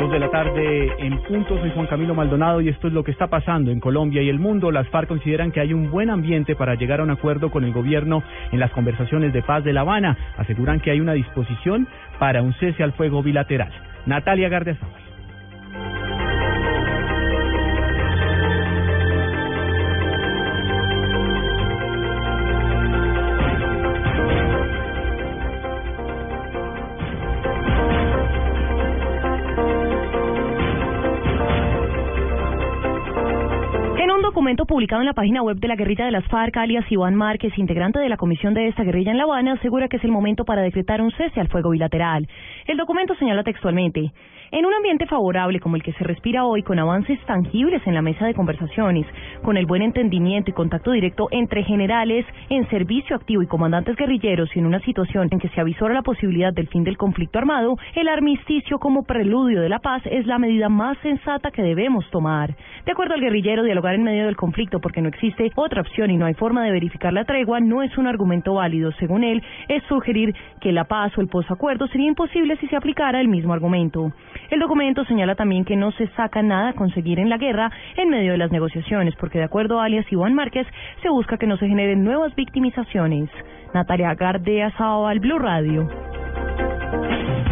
Dos de la tarde en punto, soy Juan Camilo Maldonado y esto es lo que está pasando en Colombia y el mundo. Las FARC consideran que hay un buen ambiente para llegar a un acuerdo con el gobierno en las conversaciones de paz de La Habana. Aseguran que hay una disposición para un cese al fuego bilateral. Natalia Gardiazabal. Documento publicado en la página web de la guerrilla de las FARC, alias Iván Márquez, integrante de la comisión de esta guerrilla en La Habana, asegura que es el momento para decretar un cese al fuego bilateral. El documento señala textualmente, en un ambiente favorable como el que se respira hoy, con avances tangibles en la mesa de conversaciones, con el buen entendimiento y contacto directo entre generales en servicio activo y comandantes guerrilleros y en una situación en que se avisora la posibilidad del fin del conflicto armado, el armisticio como preludio de la paz es la medida más sensata que debemos tomar. De acuerdo al guerrillero, dialogar en medio del conflicto porque no existe otra opción y no hay forma de verificar la tregua no es un argumento válido. Según él, es sugerir que la paz o el posacuerdo sería imposible si se aplicara el mismo argumento. El documento señala también que no se saca nada a conseguir en la guerra en medio de las negociaciones, porque de acuerdo a alias Iván Márquez, se busca que no se generen nuevas victimizaciones. Natalia Gardea al Blue Radio.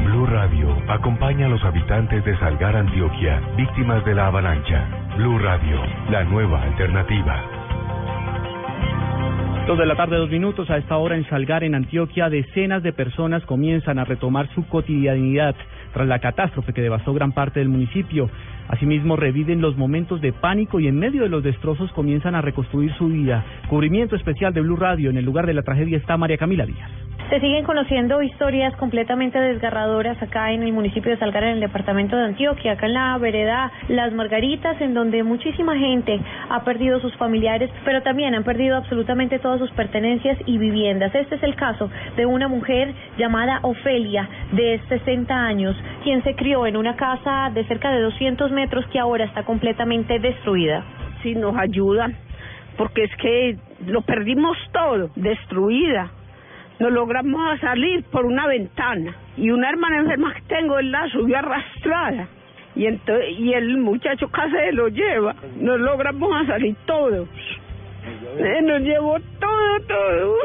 Blue Radio acompaña a los habitantes de Salgar, Antioquia, víctimas de la avalancha. Blue Radio, la nueva alternativa. Dos de la tarde, dos minutos. A esta hora en Salgar, en Antioquia, decenas de personas comienzan a retomar su cotidianidad tras la catástrofe que devastó gran parte del municipio. Asimismo, reviven los momentos de pánico y en medio de los destrozos comienzan a reconstruir su vida. Cubrimiento especial de Blue Radio. En el lugar de la tragedia está María Camila Díaz. Se siguen conociendo historias completamente desgarradoras acá en el municipio de Salgar, en el departamento de Antioquia, acá en la vereda Las Margaritas, en donde muchísima gente ha perdido sus familiares, pero también han perdido absolutamente todas sus pertenencias y viviendas. Este es el caso de una mujer llamada Ofelia, de 60 años, quien se crió en una casa de cerca de 200 metros que ahora está completamente destruida. Sí, nos ayudan, porque es que lo perdimos todo, destruida. Nos logramos salir por una ventana y una hermana enferma que tengo, él la subió arrastrada. Y, entonces, y el muchacho casi se lo lleva, nos logramos salir todos, eh, nos llevó todo, todo.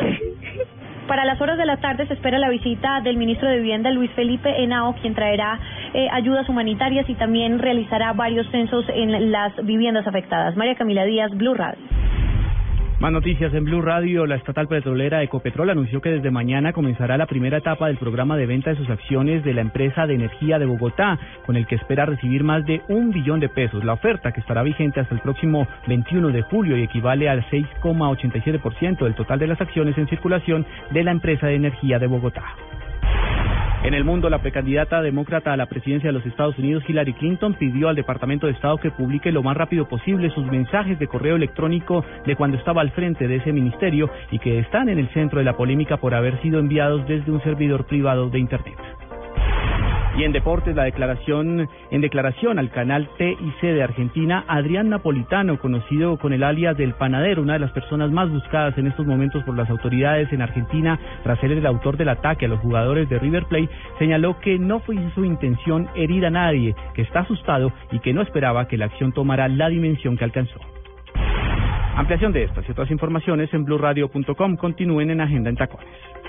Para las horas de la tarde se espera la visita del ministro de Vivienda, Luis Felipe Henao, quien traerá eh, ayudas humanitarias y también realizará varios censos en las viviendas afectadas. María Camila Díaz, Blue Radio. Más noticias en Blue Radio. La estatal petrolera Ecopetrol anunció que desde mañana comenzará la primera etapa del programa de venta de sus acciones de la empresa de energía de Bogotá, con el que espera recibir más de un billón de pesos. La oferta, que estará vigente hasta el próximo 21 de julio y equivale al 6,87% del total de las acciones en circulación de la empresa de energía de Bogotá. En el mundo, la precandidata demócrata a la presidencia de los Estados Unidos, Hillary Clinton, pidió al Departamento de Estado que publique lo más rápido posible sus mensajes de correo electrónico de cuando estaba al frente de ese ministerio y que están en el centro de la polémica por haber sido enviados desde un servidor privado de Internet. Y en deportes, la declaración, en declaración al canal TIC de Argentina, Adrián Napolitano, conocido con el alias del panadero, una de las personas más buscadas en estos momentos por las autoridades en Argentina, tras ser el autor del ataque a los jugadores de River Plate, señaló que no fue su intención herir a nadie, que está asustado y que no esperaba que la acción tomara la dimensión que alcanzó. Ampliación de estas y otras informaciones en blurradio.com. Continúen en Agenda en Tacones.